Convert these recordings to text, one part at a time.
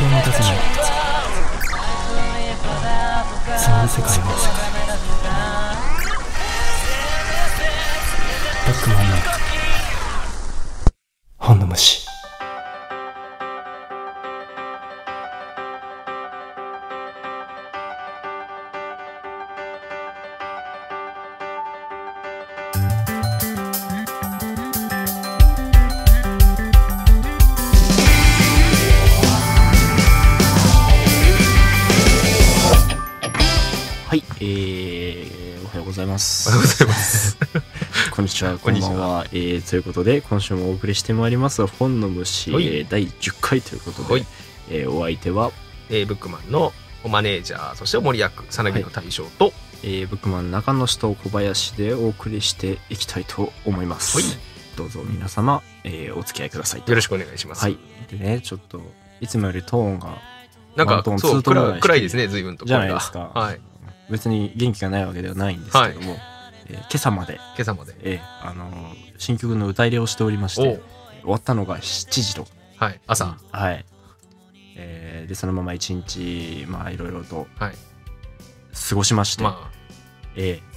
気を持たせないその世界の世界バックマンの本の虫。ちは、ここんにちはんばんは。えー、ということで、今週もお送りしてまいります、本の虫、えはいー第10回ということで、はいえーお相手は、えー、ブックマンのマネージャー、そして森役、さなぎの大将と、えー、ブックマン中野氏と小林でお送りしていきたいと思います。はいどうぞ皆様、えーお付き合いください。よろしくお願いします。はい。でね、ちょっと、いつもよりトーンがなんかワントーン、そう、暗暗いですね、随分と。じゃないですかはい。別に元気がないわけではないんですけども、えー今朝まで、今朝まで。えーあのー新曲の歌入れをしておりまして終わったのが7時とはい。朝。はい、えーでそのまま一日まあいろいろとはい。過ごしまして、まあ、えー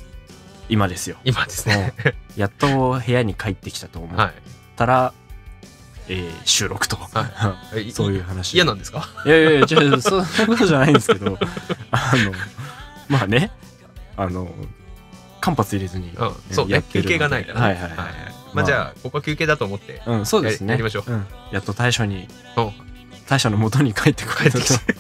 今ですよ今ですね。やっと部屋に帰ってきたと思はったら、えー収録と、い。そういう話嫌なんですか？いやいやいや違うそんなことじゃないんですけどあのまあねあの間髪入れずに、うん。そう休憩がないからね。はいはいはい、まあじゃあ、ここは休憩だと思って。うん、そうですね。ややりましょうんやっと大将に、お大将の元に帰ってくる帰ってきて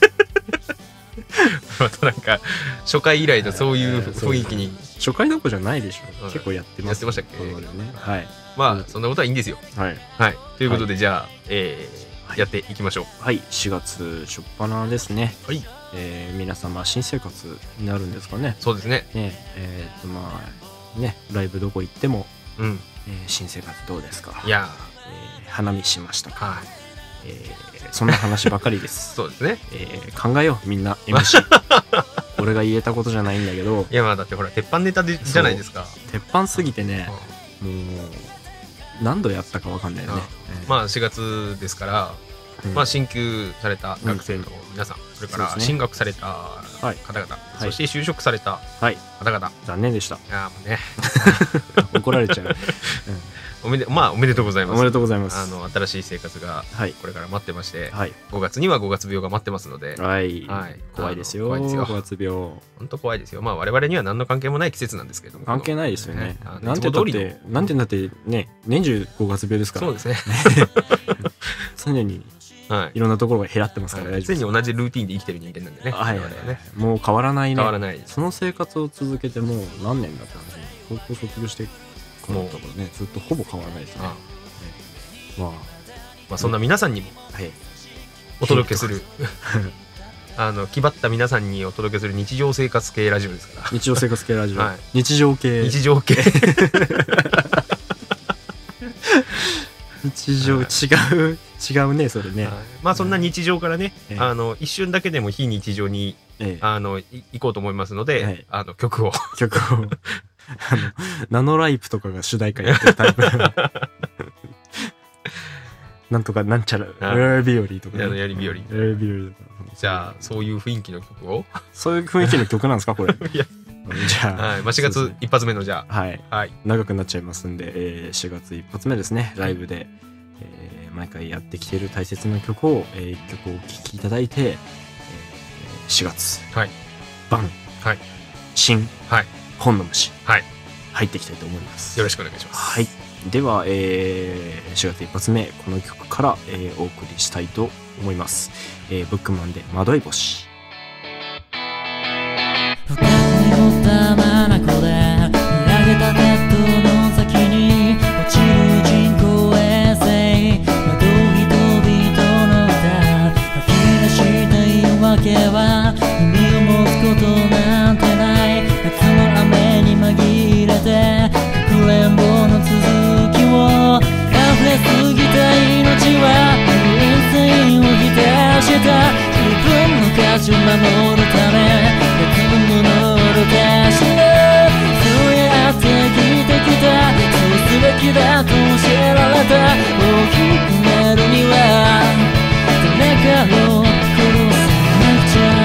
またなんか、初回以来のそういう雰囲気に。初回どころじゃないでしょ。うん結構やってます。やってましたっけ？ねはい。まあ、そんなことはいいんですよ。はい。はい。ということで、じゃあ、えー、やっていきましょう。はい。4月初っ端ですね。はい。えー皆様、新生活になるんですかね。そうですね。ねえーっと、まあ、ね、ライブどこ行っても、うん。えー新生活どうですか？いやえー花見しましたー、か、はい。えーそんな話ばかりです。そうですね。えー考えよう、みんな、MC。俺が言えたことじゃないんだけど、いや、まあだってほら、鉄板ネタでじゃないですか。鉄板すぎてね、うんもう何度やったかわかんないよね。まあ4月ですから、うん。まあ進級された学生の皆さん、それから進学されたはい。方々、い。そして就職されたはい、方々、残念でした。いやもうね、怒られちゃう。おめでまあおめでとうございます。おめでとうございます。あの新しい生活がはい、これから待ってまして、はい、5月には5月病が待ってますので、はい、はい怖いですよ。怖いですよ五月病。本当怖いですよ。まあ我々には何の関係もない季節なんですけれども、関係ないですよね。あのなんてだりのて、なんてだってね、年中5月病ですから、そうですね。常にはいいろんなところが減らってますから、はい。常に同じルーティンで生きてる人間なんでね。はい、はね。もう変わらないね。変わらない。その生活を続けてもう何年だったんですね。高校卒業してからだったからね、ずっとほぼ変わらないですね。あまあ、まあそんな皆さんにもはい。お届けする あの気張った皆さんにお届けする日常生活系ラジオですから。日常生活系ラジオ、はい。日常系。日常系。日常、はい。違う違うねそれね、はい。まあそんな日常からね、ええ。あの一瞬だけでも非日常にええ。あのい行こうと思いますので、はい。あの曲を。曲を あのナノライプとかが主題歌やってるタイプ なんとかなんちゃらはいやり日和とか、ややり日和やり日和とか。じゃあそういう雰囲気の曲を、そういう雰囲気の曲なんですかこれ。いや。じゃあ、はいまあ、4そうですね。月一発目のじゃはい。あはい。長くなっちゃいますんで、えー4月一発目ですね。ライブで、えー毎回やってきている大切な曲を、え1曲お聴きいただいて、えー4月。はい。晩、はい。新、はい本の虫、はい。入っていきたいと思います。よろしくお願いします。はい。では、えー4月一発目この曲から、えーお送りしたいと思います、えーブックマンで惑い星ち守るため別のものを出してそうやって生きてきたそうすべきだと教えられた。大きくなるには誰かを殺さなくちゃ。」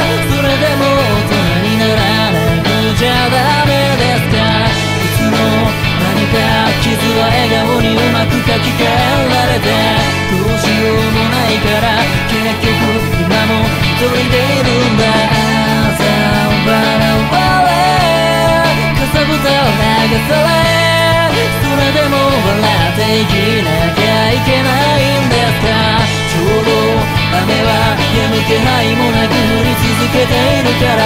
「それでも大人にならないとじゃダメですか」「いつも何か傷は笑顔にうまく書き換えられて」「どうしようもないから結局今も一人でいるんだ」「さんばらバれ」「かさぶたを流され」「それでも笑って生きなきゃいけない」雨は止む気配もなく降り続けているから。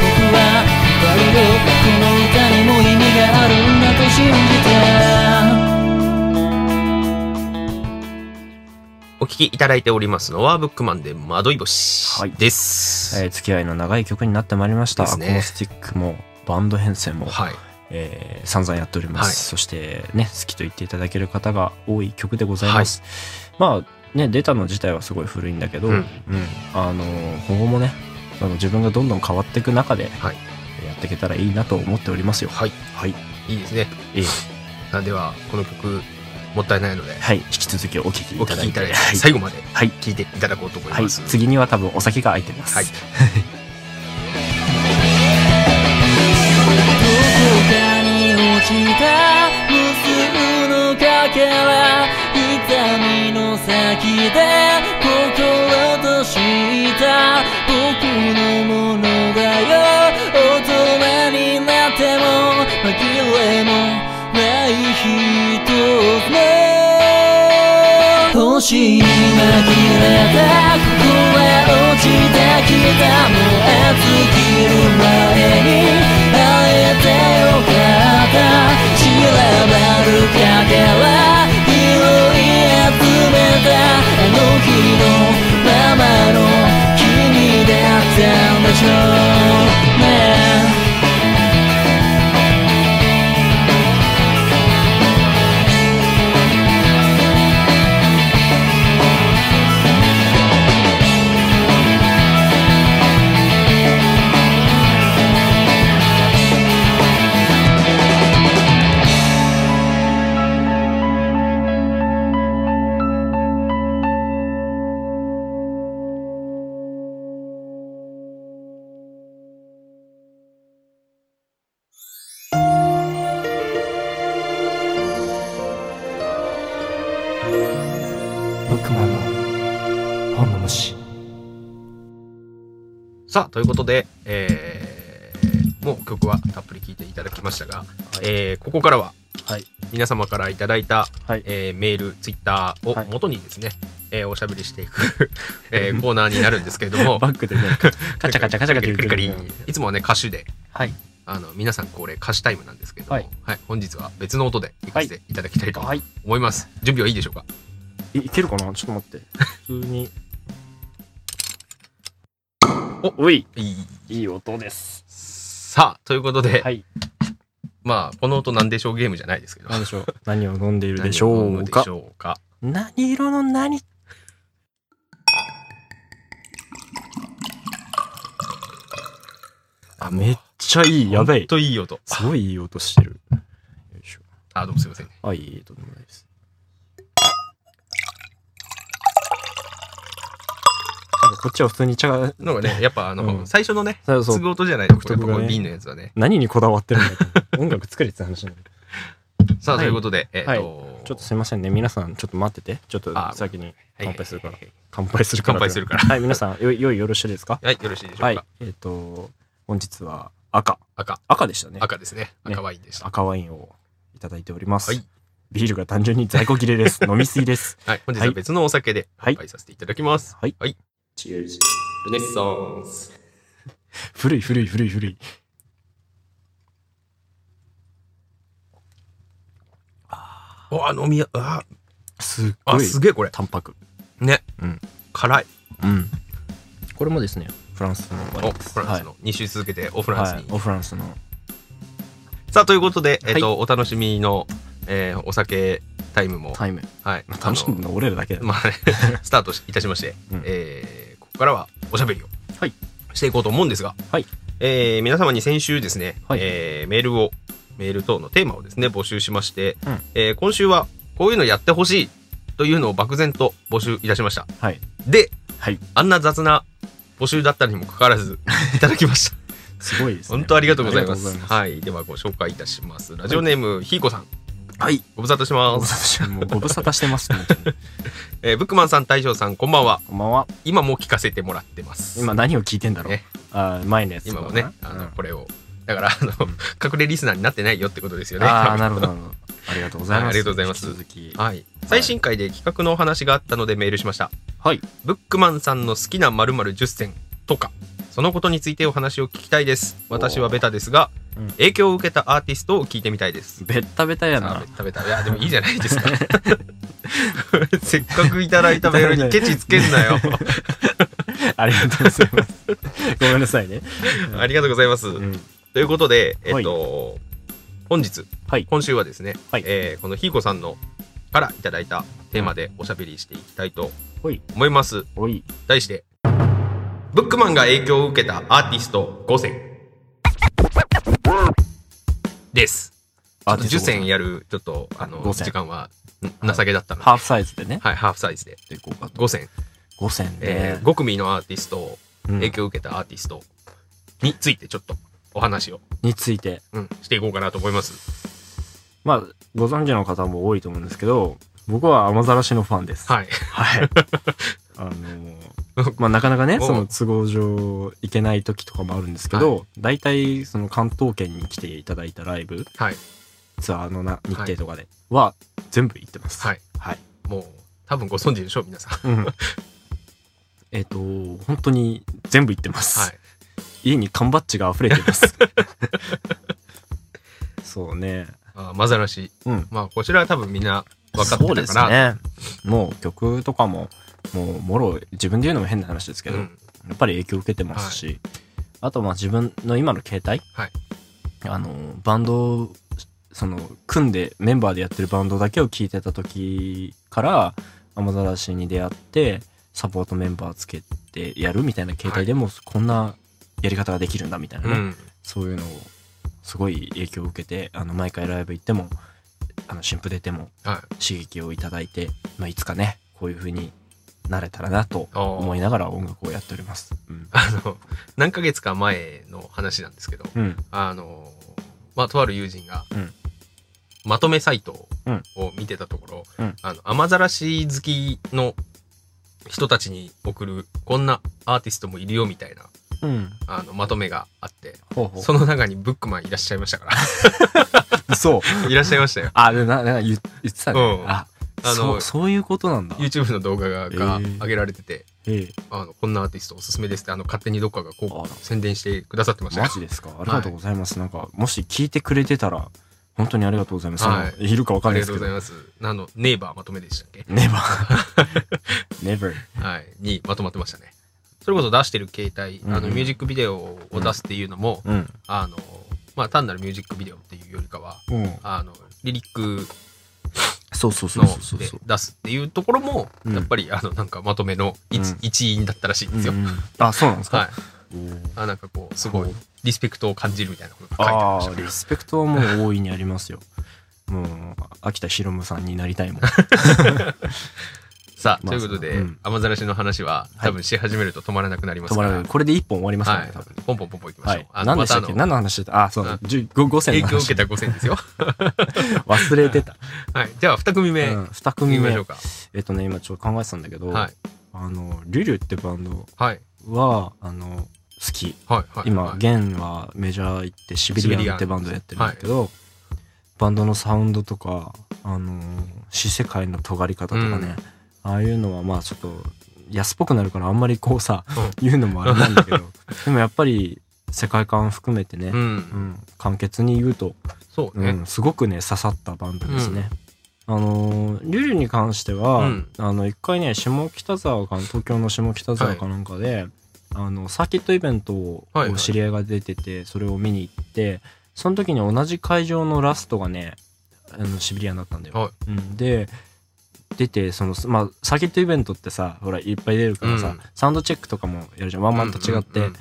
僕は二人のこの歌にも意味があるんだと信お聞きいただいておりますのは、ブックマンで惑い星はいです。えー付き合いの長い曲になってまいりました。ね。アコースティックもバンド編成も、はい。えー散々やっております、はい。そしてね好きと言っていただける方が多い曲でございます、まあね出たの自体はすごい古いんだけど、ううん。んあの今後もねあの自分がどんどん変わっていく中ではい。やっていけたらいいなと思っておりますよ。はい。はい、いいですね。えーさあでは、この曲、もったいないので、はい、引き続きお聴きおいただいて最後まではい。聴いていただこうと思いはい、ます。次には多分お酒が空いてます、はい。どこかに落ちた無数のかけら痛みの先で心とした僕のものだよ大人になっても紛れもない一つの星に紛れたここへ落ちてきた燃えさあ、ということで、えー、もう曲はたっぷり聴いていただきましたが、えーここからは、はい。皆様からいただいた、はい。えーメール、ツイッターをはい。元にですね、えーおしゃべりしていく、えー コーナーになるんですけれども、バックでね カチャカチャカチャカチャカリいつもはね、歌手で、はいあの皆さんこれ歌詞タイムなんですけれども、ははいい本日は別の音で行かせていただきたいとはい思います。準備はいいでしょうかいいけるかなちょっと待って普通におおい。いい。いい音です。さあ、ということで、はい。まあ、この音なんでしょうゲームじゃないですけど、何でしょう？何を飲んでいるでしょうか？しょうか？何色の何？あめっちゃいい。やべほんえといい音。すごいいい音してる。あ、どうもすいませんね。あいい。とんでもないですなんかこっちは普通に茶がなんかね、やっぱあの、うん。最初のね、そうそう。継ぐ音じゃないと、これ独特がね。この瓶のやつはね。何にこだわってるんだと音楽作れって話なんだけど。さあ、はい。ということで、えっ、と、はい。ちょっとすいませんね。皆さんちょっと待っててちょっとあ先に乾杯するから。はい乾杯するから。乾杯するから。はい皆さんよいよいよろしいですか？はい、よろしいでしょうか。はい。えっ、と本日は赤。赤、赤でしたね。赤ですね。ね。赤ワインでした。赤ワインをいただいております、はい。ビールが単純に在庫切れです。飲みすぎです。はい、本日は別のお酒ではい。乾杯させていただきます。はい。はい。チェルズルネッサンス。古い古い古い古いお、あ、飲みや、あ、すっあ、ごいすげえこれ。淡白ね。うん辛い。うんこれもですねフランスのワイお、ンですフランスの。2週続けてオフランスにはい、。おフランスのさあ、ということで、えっ、と、お楽しみの、えーお酒タイムも、タイムはい。楽しんで俺らだけだよ、まあね、スタートいたしまして、うんえーここからはおしゃべりをはいしていこうと思うんですが、はいえー皆様に先週ですね、はいえーメールを、メール等のテーマをですね、募集しまして、うんえー今週はこういうのやってほしいというのを漠然と募集いたしました。はいで、はいあんな雑な募集だったにもかかわらず いただきました。すごいですね本当ありがとうございます。はい。ではご紹介いたします。ラジオネーム、ひーこさん。はい。ご無沙汰してます。ご無沙汰してます、本当にえーブックマンさん、大将さん、こんばんは。こんばんは。今も聞かせてもらってます。今何を聞いてんだろう、ね。あー前のやつ今もね、あの、うん。これを。だからあの、うん。隠れリスナーになってないよってことですよね。ああなるほど。ありがとうございます、はいありがとうございます。続き。はい。最新回で企画のお話があったのでメールしました。はい。ブックマンさんの好きな〇〇10選とかそのことについてお話を聞きたいです。私はベタですが、うん。影響を受けたアーティストを聞いてみたいです。ベッタベタやな。あベタベタ。いやでもいいじゃないですか。せっかくいただいたメールにケチつけんなよ。ありがとうございます。ごめんなさいね、ありがとうございます、うん、ということでえっと、本日、はい。今週はですね、はい。えーこのひーこさんのからいただいたテーマでおしゃべりしていきたいと思います。題してブックマンが影響を受けたアーティスト5選。です。ちょっと10選。やるちょっとあの5選。時間はん情けだったので、ハーフサイズでね。はい、ハーフサイズで。でいこうかと。5選、5選で、えー5組のアーティスト影響を受けたアーティストについてちょっとお話を、について。うん、していこうかなと思います。まあご存知の方も多いと思うんですけど僕は雨ざらしのファンです。はい。はい。あの まあなかなかねその都合上行けない時とかもあるんですけど、大体その関東圏に来ていただいたライブはい。ツアーのな日程とかでは全部行ってます。はい。はい、もう多分ご存知でしょう皆さん。うん。えっと本当に全部行ってます、はい。家に缶バッジが溢れてます。そうね。あまざらし。うん。まあこちらは多分みんな分かってそうですたかなね。もう曲とかももうもろ自分で言うのも変な話ですけど、うん。やっぱり影響を受けてますし、あとまあ自分の今の携帯、はい。あのバンドをその組んでメンバーでやってるバンドだけを聴いてた時から雨ざらしに出会ってサポートメンバーつけてやるみたいな携帯でもこんなやり方ができるんだみたいなね、うん。そういうのをすごい影響を受けてあの毎回ライブ行ってもあの新譜出てもはい。刺激をいただいて、まあ、いつかねこういう風になれたらなと思いながら音楽をやっております。うん。あの何ヶ月か前の話なんですけどうん。あのまあとある友人が、うんまとめサイトうんを見てたところ、うんあの雨ざらし好きの人たちに送るこんなアーティストもいるよみたいなうん。あのまとめがあってその中にブックマンいらっしゃいましたかう。そう。ら いらっしゃいましたよあ、でな、な言言ってたね。うんあ、あのそう、いうことなんだ。YouTube の動画がえー上げられてて、ええあのこんなアーティストおすすめですってあの勝手にどっかがこう宣伝してくださってましたよマジですか？ありがとうございます。なんか、もし聞いてくれてたら、本当にありがとうございます。はいあのいるかわかあんないですけどりがとうござい。ますあのネイバーまとめでしたっけ？never. never. はい、にまとまってましたね。それこそ出してる携帯、あのうんミュージックビデオを出すっていうのも、うん。あのまあ単なるミュージックビデオっていうよりかはうん。あのリリックそうそうそう出すっていうところも、うん。やっぱりあのなんかまとめの一,、うん。一員だったらしいんですよ。うんうん。あ、そうなんですか？はい、あなんかこうすごいリスペクトを感じるみたいなことが書いてありまああ、したねリスペクトはもう大いにありますよ。もう、秋田博夢さんになりたいもん。さあ、まあということで、うん雨ざらしの話は多分し始めると止まらなくなりますから、止まらない。これで一本終わりますからね、はい多分。、ポンポンポンポンいきましょう。はい。あの何でしたっけ？何の話してた？あ、そうあ、10 5, 5選の話影響を受けた5選ですよ。忘れてた。はい、じゃあ2組目、うん、2い組目きましょう。か。えっとね、今ちょっと考えてたんだけど、はい、あの、リュリュってバンドはあの、好き。はい、はい。今、はい、ゲンはメジャー行ってシビリアンってバンドやってるんだけど、バンドのサウンドとか、あの、死世界の尖り方とかね、ああいうのはまあちょっと安っぽくなるからあんまりこうさ、言うのもあれなんだけど、でもやっぱり世界観含めてね、うん、うん、簡潔に言うと、そうね。うん、すごくね刺さったバンドですね。あのーリュリュに関しては、うん。あの一回ね下北沢か東京の下北沢かなんかで、あのサーキットイベントをはいはい。知り合いが出ててそれを見に行ってその時に同じ会場のラストがねあのシビリアンだったんだよ。はい。うん、で出てそのまあサーキットイベントってさほらいっぱい出るからさ、うん。サウンドチェックとかもやるじゃん。ワンマンと違って、うんうん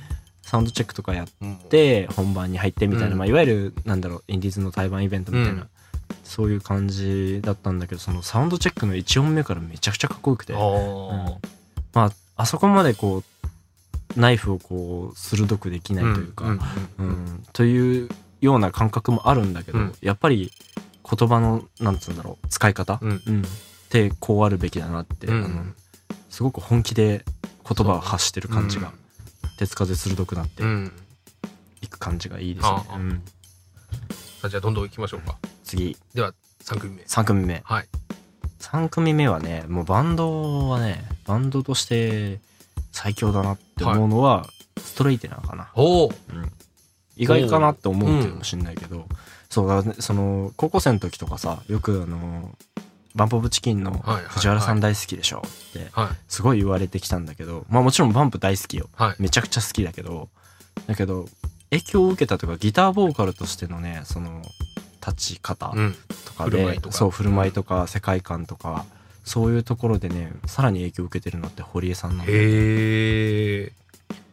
サウンドチェックとかやっうんて本番に入ってみたいな、うん。まあ、いわゆるなんだろうインディーズの対バンイベントみたいな、うん。そういう感じだったんだけどそのサウンドチェックの1音目からめちゃくちゃかっこよくて、あうん。ーまああそこまでこうナイフをこう鋭くできないというか、んうんん。というような感覚もあるんだけど、うん。やっぱり言葉のなんつうんだろう使い方、うん。うんってこうあるべきだなって、うん。あのすごく本気で言葉を発してる感じが、手つかず鋭くなって、うん。いく感じがいいですね。あ。じゃあどんどん行きましょうか。次。では3組目。3組目。はい。3組目はねもうバンドはねバンドとして最強だなって思うのは、ストレイテナーかな。おお意外かなって思うかもしれないけど、そうだねその高校生の時とかさよくあのバンプ・オブ・チキンの藤原さん大好きでしょ？ってはい。すごい言われてきたんだけどまあもちろんバンプ大好きよ。はい。めちゃくちゃ好きだけどだけど影響を受けたというかギターボーカルとしてのねその立ち方うん。とかで、振る舞いとか。そう振る舞いとか世界観とかそういうところでねさらに影響を受けてるのって堀江さんなんだ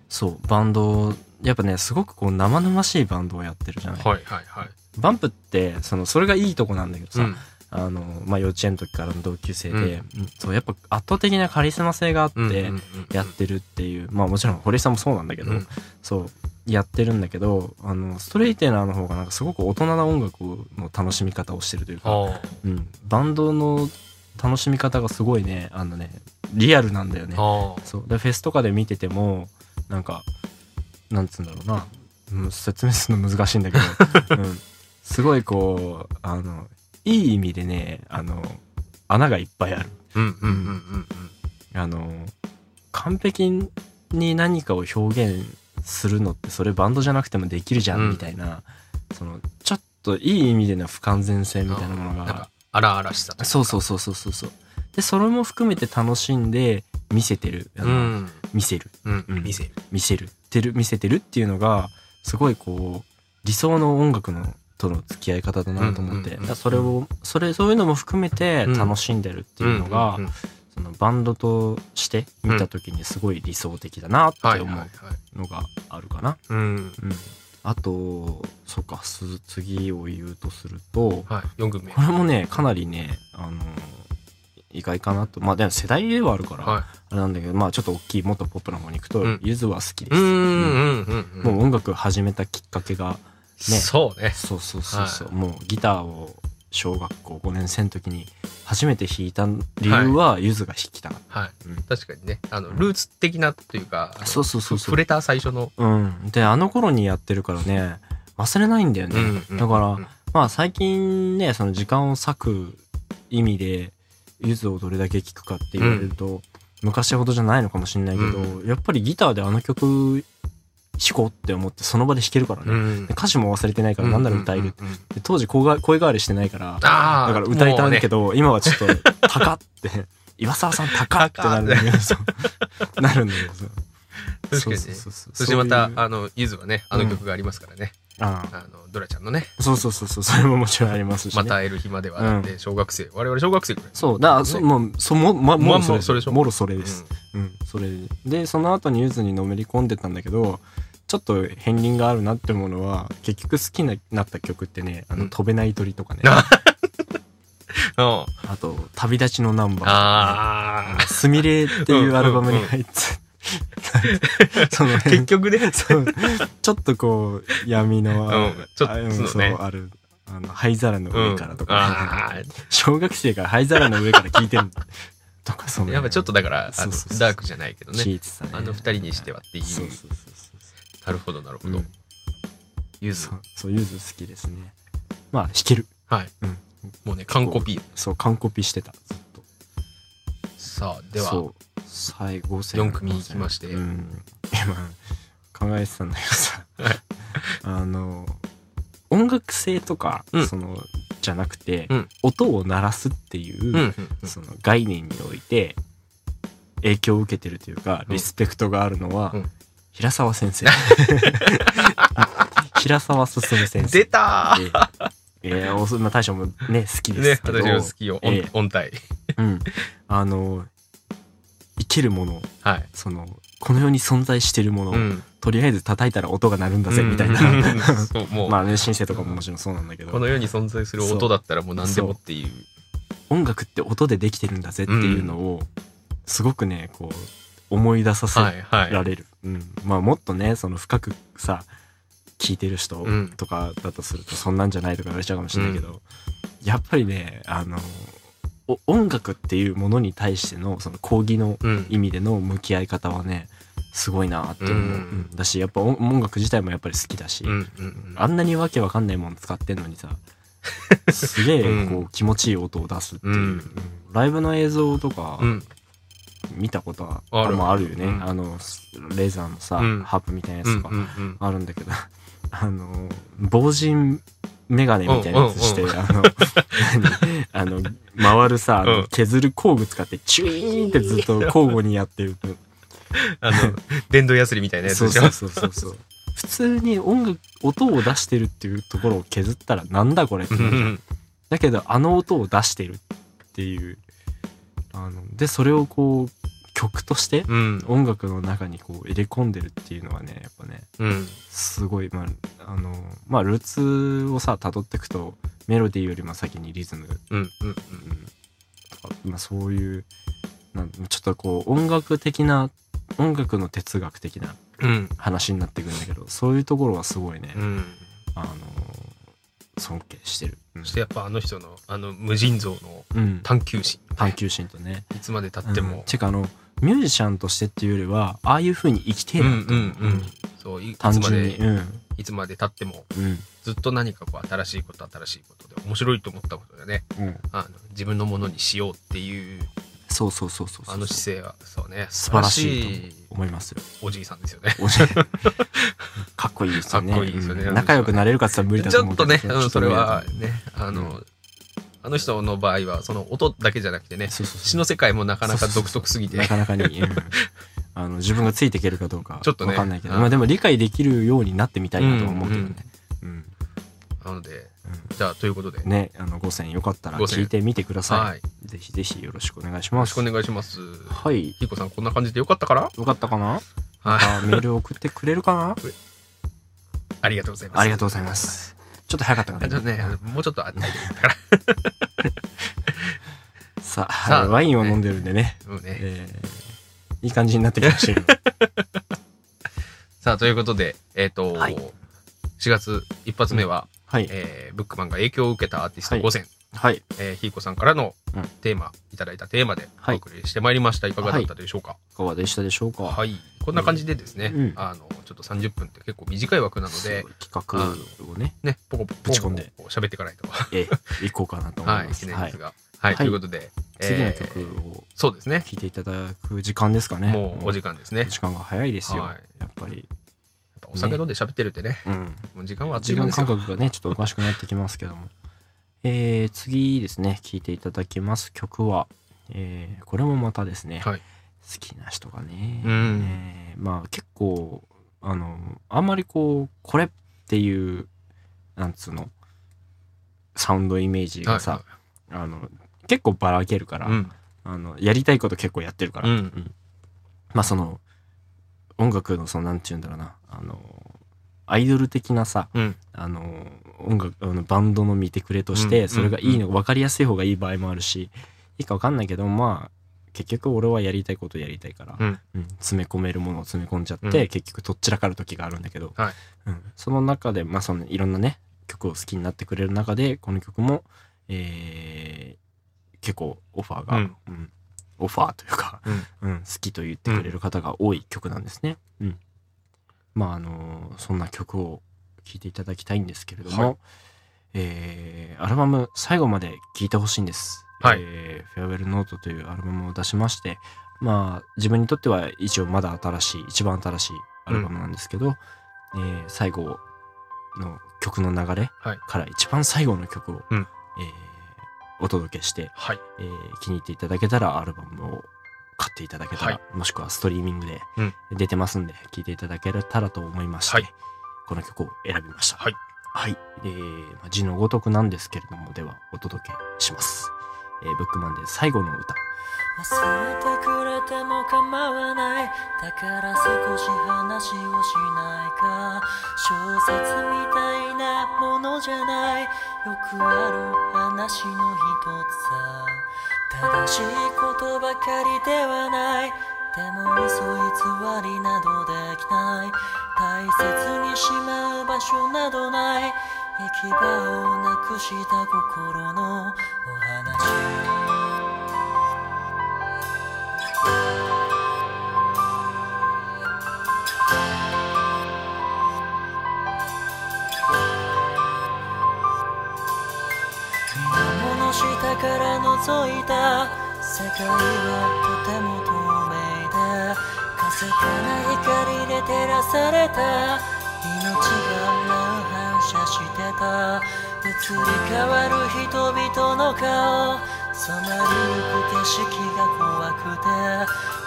そうバンドやっぱねすごくこう生々しいバンドをやってるじゃない、はいはいはい。バンプってそのそれがいいとこなんだけどさ、うんあのまあ、幼稚園の時からの同級生で、うん。うんそうやっぱ圧倒的なカリスマ性があってやってるっていう、まあもちろん堀江さんもそうなんだけど、うん。そうやってるんだけどあのストレイテナーの方がなんかすごく大人な音楽の楽しみ方をしてるというか、あうん、バンドの楽しみ方がすごいねあのねリアルなんだよね。そう。でフェスとかで見ててもなんかなんつうんだろうな、うん、説明するの難しいんだけど、うん、すごいこうあのいい意味でねあの穴がいっぱいある。うんうんうんうんあの完璧に何かを表現するのってそれバンドじゃなくてもできるじゃうん。んみたいな、そのちょっといい意味での不完全性みたいなものが荒々しさそうそうそうそうそうそう。でそれも含めて楽しんで見せてる。あうの、ん。見せる。うんうん。見せる。見せる。てる。見せてるっていうのがすごいこう理想の音楽のとの付き合い方だなと思って、それをそれそういうのも含めて楽しんでるっていうのが、そのバンドとして見た時にすごい理想的だなって思うのがあるかな。あとそうかす次を言うとするとはい。4組。目これもねかなりねあの意外かなと。まあでも世代ではあるから、はあれなんだけどまあちょっと大きいもっとポップな方に行くと、うん。ゆずは好きです。もう音楽始めたきっかけがそうね。そうそうそうそう、はもうギターを小学校5年生の時に初めて弾いた理由はゆずが弾きたかっはい。た、うん。確かにね。あのルーツ的なというかそうそうそうそう。触れた最初の。うん、であの頃にやってるからね忘れないんだよね、うんうんだから、うんまあ最近ねその時間を割く意味でゆずをどれだけ聴くかって言われると、昔ほどじゃないのかもしれないけど、うやっぱりギターであの曲弾こうって思ってその場で弾けるからね、うん。で歌詞も忘れてないからなんなら歌える、うん当時声が声変わりしてないからだから歌いたいんだけど、今はちょっと 高って。岩沢さん高ってなるんだけどなるんだけど。そう確かにね。そしてまたあのゆずはねあの曲がありますからねああ。のドラちゃんのね。あそうそうそうそう。それももちろんありますし、ね、また会える日まではだって小学生我々小学生ぐらい。そう。だからそねもうそもまもまあろそれでしょ。もろそれです、うん。それで。その後にゆずにのめり込んでたんだけどちょっと片鱗があるなってものは結局好きになった曲ってね「あのうん。飛べない鳥」とかね、あ うん。あと「旅立ちのナンバー」あすみれっていうアルバムに入って、その結局ね。そう。ちょっとこう闇の、うんちょっとあうんそうね。あるあの灰皿の上からとか、あ 小学生が灰皿の上から聞いてるとかそのあやっぱちょっとだからあのそうそうそう。ダークじゃないけどね。ね。あの二人にしてはっていう。なるほどなるほど。そううん。ゆず。そうそうゆず好きですね。まあ弾ける。はい。うん。もうね完コピそう完コピしてた。ずっと。さあでは最後四組いきまして。うん。今考えてたんだけどさ、はい。あの音楽性とか、うん。そのじゃなくて、うん。音を鳴らすっていう、うんうんうん。その概念において影響を受けてるというかうん。リスペクトがあるのは、うん。平沢先生。平沢進先生。出たー。ええーおそまあ大将もね好きでねすけど、私も好きよ。音ええ音体。うん、あの生きるものはい。そのこの世に存在してるものを、うん。とりあえず叩いたら音が鳴るんだぜみたいな、うんまあねシンセとかももちろんそうなんだけど。この世に存在する音だったらもう何でもっていう。音楽って音でできてるんだぜっていうのをすごくねこう思い出させはいはい。られる、うん、まあもっとねその深くさ聞いてる人うん。とかだとするとそんなんじゃないとか言われちゃうかもしれないけど、やっぱりねあのお音楽っていうものに対してのその講義のうん。意味での向き合い方はねすごいなって思う、うんだしやっぱ音音楽自体もやっぱり好きだし、うんうんうん。あんなにわけわかんないもの使ってんのにさ すげえこう気持ちいい音を出すっていう、うんうんライブの映像とかうん。見たことはあるまあある。よね、うん。あのレーザーのさ、うん。ハープみたいなやうんつとかうんうんあるんだけど、あの防塵メガネみたいなやつして、うんあの何 あの回るさうん。削る工具使ってチュイーンってずっと交互にやってると。あの電動ヤスリみたいなやつでしょ？そうそうそうそうそう。普通に音楽音を出してるっていうところを削ったらなんだこれってなるじゃん。だけどあの音を出してるっていうあのでそれをこう曲としてうん。音楽の中にこう入れ込んでるっていうのはねやっぱねうん。すごいまああのまあルーツをさ辿っていくとメロディーよりも先にリズム、うんうんうん。まあ、そういうなんちょっとこう音楽的な音楽の哲学的なうん。話になってくるんだけどそういうところはすごいね、うん。あの尊敬してる、うん。そしてやっぱあの人のあの無尽蔵のうん、探求心。探求心とね。いつまでたってうん。もてかあのミュージシャンとしてっていうよりはああいう風に生きてえうんうんなと思う、うんそういいつ単までうんいつまでたってもうん。ずっと何かこう新しいこと新しいことで面白いと思ったことでねうん。あの自分のものにしようっていうそうそうそうそうあの姿勢はそうね素晴らしいと思いますよ。おじいさんですよね。かっこいいですよね。かっこいいですよね。うん。仲良くなれるかって言ったら無理だちょっとと思うけど。ね、うんそれはちょっね、あの、うあの人の場合は、その音だけじゃなくてね、詩の世界もなかなか独特すぎて。な、かなかに、うん。あの自分がついていけるかどうかちょっとね。わかんないけど、うんまあでも理解できるようになってみたいなとは思うけどね。うんなので、じゃあ、ということで、よね、あの、5選よかったら聞いてみてください。はい。ぜひぜひよろしくお願いします。ろしくお願いします。はい。ひいこさん、こんな感じでよかったから？よかったかな？はまたメール送ってくれるかな？ありがとうございます。ありがとうございます。ちょっと早かったかちょっとねな。、もうちょっとあったいから。さあ、さあワインを飲んでるんでね、ね。えーいい感じになってきましたよ。さあ、ということで、えっと、はい4月一発目は、はい。えーブックマンが影響を受けたアーティストはい5選、はい。えーひいこさんからのうんテーマ、いただいたテーマでおはい送りしてまいりました。いかがだったでしょうか？いかがでしたでしょうか？はい。こんな感じでですね、うんあの、ちょっと30分って結構短い枠なので、企画をね、ね、ポコポコぶち込んで喋っていかないと。えー、いこうかなと思いはい、ます。はいです。が。はい、はいということで、次のえー曲をそうですね。聴いていただく時間ですかね。もうお時間ですね。時間が早いですよ。はいやっぱり。お酒飲んで喋ってるってね、うん。もう時間は時間。感覚がね、ちょっとおかしくなってきますけども。えー、次ですね、聴いていただきます曲は、えー、これもまたですね、はい。好きな人がね、うん。えーまあ結構、あの、あんまりこう、これっていう、なんつうの、サウンドイメージがさ、はあの、結構ばらけるから、うん。あの、やりたいこと結構やってるから、うん。まあその、音楽のその、なんて言うんだろうな、あの、アイドル的なさ、うん。あの、音楽、あのバンドの見てくれとしうんて、それがいいの、分かりやすい方がいい場合もあるし、いいか分かんないけど、まあ、結局俺はやりたいことやりたいから、うん。うん詰め込めるものを詰め込んじゃって、うん。結局とっちらかる時があるんだけど、はい。うん。その中で、まあそのいろんなね、曲を好きになってくれる中で、この曲も、えー結構オファーが、うん。うん。オファーというか、うん好きと言ってくれる方が多い曲なんですね。うんまああのそんな曲を聴いていただきたいんですけれども、はいえーアルバム最後まで聴いてほしいんです。はいえーフェアウェルノートというアルバムを出しまして、まあ自分にとっては一応まだ新しい、一番新しいアルバムなんですけど、えー最後の曲の流れはいから一番最後の曲を、うんえーお届けして、はい。えー気に入っていただけたらアルバムを買っていただけたら、はもしくはストリーミングでうん出てますんで、聴いていただけたらと思いまして、はいこの曲を選びました。はい。はい。えーまあ字のごとくなんですけれども、ではお届けします。えーブックマンで最後の歌。忘れてくれても構わないだから少し話をしないか小説みたいなものじゃないよくある話の一つさ正しいことばかりではない。でも嘘偽りなどできない。大切にしまう場所などない。行き場をなくした心のお話。から覗いた世界はとても透明でかすかな光で照らされた。命が乱反射してた。移り変わる人々の顔。染まりゆく景色が怖くて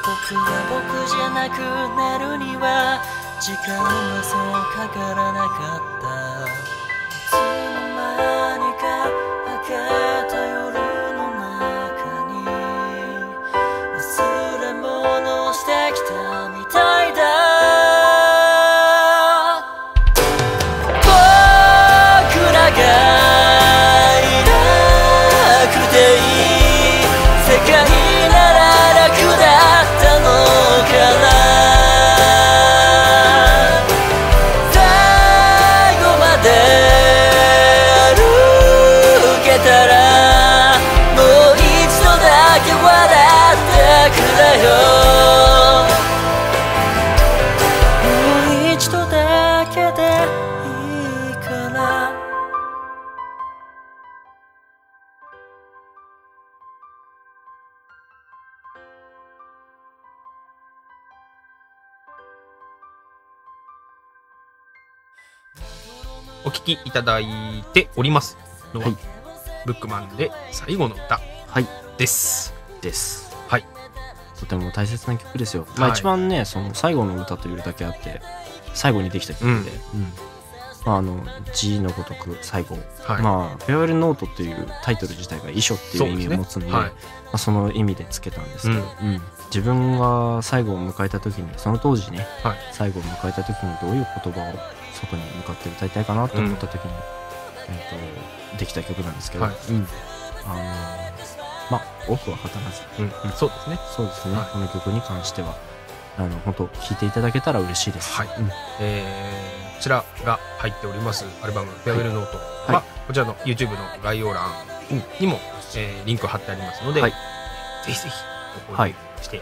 僕が僕じゃなくなるには時間はそうかからなかった。お聞きいただいております。のは、はい。ブックマンで最後の歌はい。です。です。はい。とても大切な曲ですよ、まあはい。一番ねその最後の歌というだけあって最後にできた曲で、うん。まあ、あの字のごとく最後、はい、まあ「フェアウェルノート」っていうタイトル自体が遺書っていう意味を持つんでねはい。まあ、その意味でつけたんですけど、うん。うん。自分が最後を迎えた時にその当時ね、はい。最後を迎えた時にどういう言葉を外に向かって歌いたいかなと思った時に、えー、とできた曲なんですけど、はい。うん。あのーまあ多くは語らずうん。そうですね。そうですね、はい。この曲に関してはあの本当聴いていただけたら嬉しいです。はい。うん。えーこちらが入っておりますアルバム「フェアウェルノート」は、はいこちらの YouTube の概要欄にも、えーリンク貼ってありますので、はい。ぜひぜひご購入して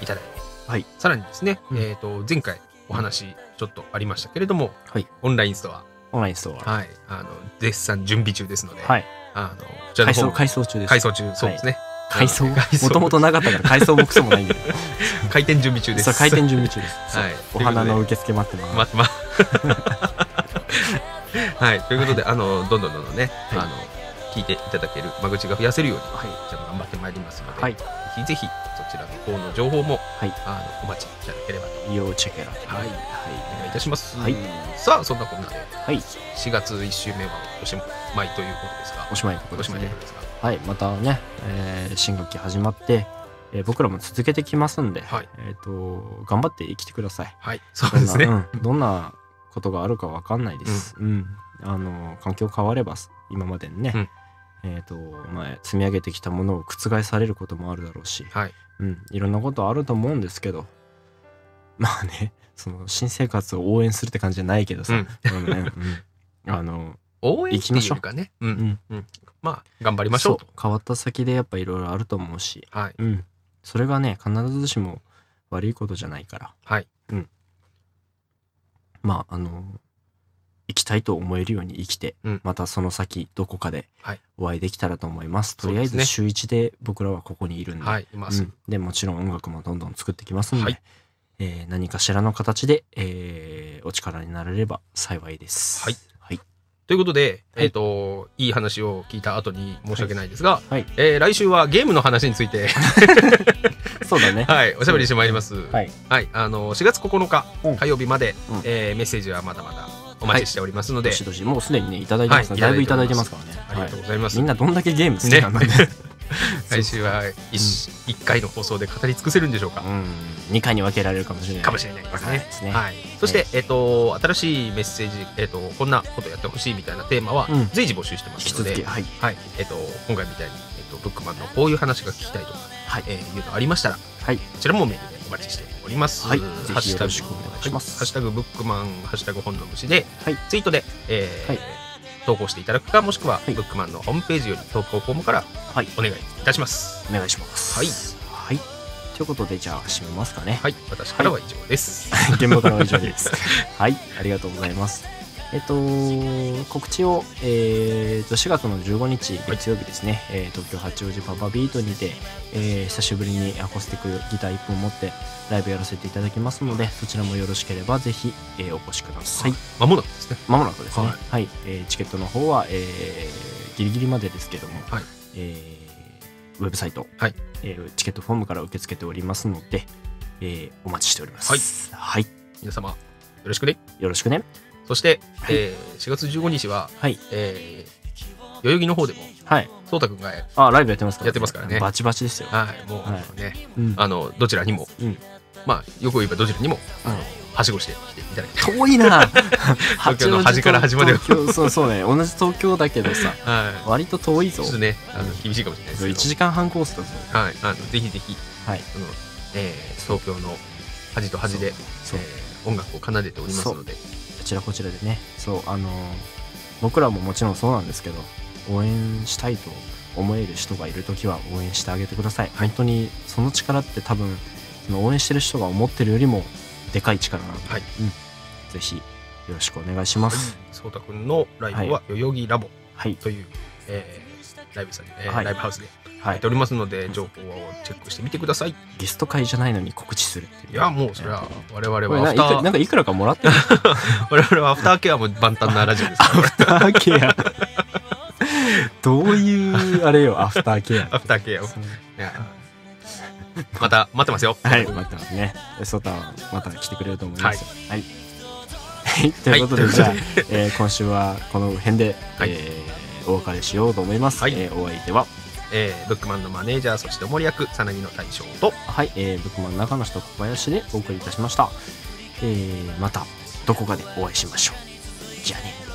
いただいて、はい。さらにですね、うん。えー、と前回お話ちょっとありましたけれども、はい。オンラインストア、オンラインストア。はい、あの絶賛準備中ですので、はい。あのこちらの方も改装中です。改装中。そうですね、改装？もともとなかったから改装もクソもないんで。開店準備中です。開店準備中です。はい。お花の受付待ってます。まま はい。ということであのどんどんどんどんね、はい。あの聞いていただける間口が増やせるように、はい。じゃあ頑張ってまいりますので、はい。ぜひぜひそちらの方の情報も、はい。あのお待ちいただければと。要チェケラ。はい。お願いいたします、はい。さあそんなこんなではい。4月1週目はおしまいということですが。おしまいのということですはい。またね、えー新学期始まって、えー僕らも続けてきますんで、がはい。えっと、頑張って生きてください。はい。そうですね、どんなうん。どんなことがあるかわかんないです。うん。あの、環境変われば、今までにね、うんえっと、前、積み上げてきたものを覆されることもあるだろうし、はい。うん、いろんなことあると思うんですけど、まあね、その、新生活を応援するって感じじゃないけどさ、うん。うんねうん。あの、応援っていうかね。う、うん。ん、うん、まあ頑張りましょうと。変わった先でやっぱいろいろあると思うし、はい。うん、それがね、必ずしも悪いことじゃないから、はい。まあ、あの、生きたいと思えるように生きて、うんまたその先どこかではいお会いできたらと思います。とりあえそうで週1で僕らはここにいるんで、はいいます、うん、でもちろん音楽もどんどん作ってきますんで、はいえー何かしらの形で、えーお力になれれば幸いです。はい。はい。ということで、はいえっ、といい話を聞いた後に申し訳ないですが、はい。えー来週はゲームの話について そうだね。はいおしゃべりしてまいります。はい。はい、あの4月9日うん火曜日まで、うんえーメッセージはまだまだお待ちしておりますので、どしどし、もうすでにね、いただいてますね、はいだいぶいただいてますからね。ありがとうはございます。いみんなどんだけゲーム好きなんだね。来週は 1, 一回の放送で語り尽くせるんでしょうか。うん。2回に分けられるかもしれない。かもしれないですねですね。はい、そして、えっ、と新しいメッセージ、えっ、とこんなことやってほしいみたいなテーマはうん随時募集してますので、続き、はい。はい、えっ、と今回みたいにえっ、とブックマンのこういう話が聞きたいとか、はいえーいうのありましたら、はい。こちらもメールでお待ちしております。はいハッぜひシュタグよろしくお願いしますはハッシュタグブックマン、ハッシュタグ本の虫で、はいツイートで、えーはい投稿していただくか、もしくは、はいブックマンのホームページより投稿フォームからはい。お願いいたします。お願いします。はい。はい。ということで、じゃあ、締めますかね。はい、私からは以上です。現場からは以上です。はい。ありがとうございます。えっと、告知を、えー、と4月の15日月曜日ですね、えー東京八王子パパビートにて、えー久しぶりにアコースティックギター1本持ってライブやらせていただきますのでそちらもよろしければぜひ、えーお越しください。まもなくですね。まもなくですね。はい。はい、えーチケットの方は、えーギリギリまでですけども、はい。えーウェブサイト、はい。えーチケットフォームから受け付けておりますので、えーお待ちしております。はい、はい、皆様よろしくね。よろしくねそして、はい。えー4月15日は、はい。えー代々木の方でもはい。そうたくんがあライブやってますから、やってますからね。バチバチですよ、はいもうはね、うん。あのどちらにも、うん。まあよく言えばどちらにも、うんはしごして来ていただきたい遠いな。東京の端から端までそうそうね。同じ東京だけどさ。はい。割と遠いぞ。ちょっとねあの厳しいかもしれないですけ1ど時間半コースだぞ。はい、あのぜひぜひ、はい。そのえー東京の端と端で、えー音楽を奏でておりますので、こちらこちらでね。そうあのー僕らももちろんそうなんですけど応援したいと思える人がいる時は応援してあげてください。本当にその力って多分その応援してる人が思ってるよりもでかい力なので、はい。うん、ぜひよろしくお願いします。そうたくんのライブは代々木ラボはい。という、えーライブさん、えーはい。ライブハウスで。はいやっておりますので、情報をチェックしてみてください。いゲスト会じゃないのに告知するっていう。や、もうそれは我々はアフター、なんかいくらかもらってる。我々はアフターケアも万端なラジオです。アフターケア。どういうあれよアフターケア。アフターケアまた待ってますよ。はい、またね、ソタンまた来てくれると思います。よ。はい。はい、ということで、はい。じゃあ、えー今週はこの辺で、はい。えーお別れしようと思います。はい。えーお相手は、えーブックマンのマネージャー、そしておもり役、さなぎの大将と、はい、えー、ブックマン中の人小林でお送りいたしました。えーまたどこかでお会いしましょう。じゃあね。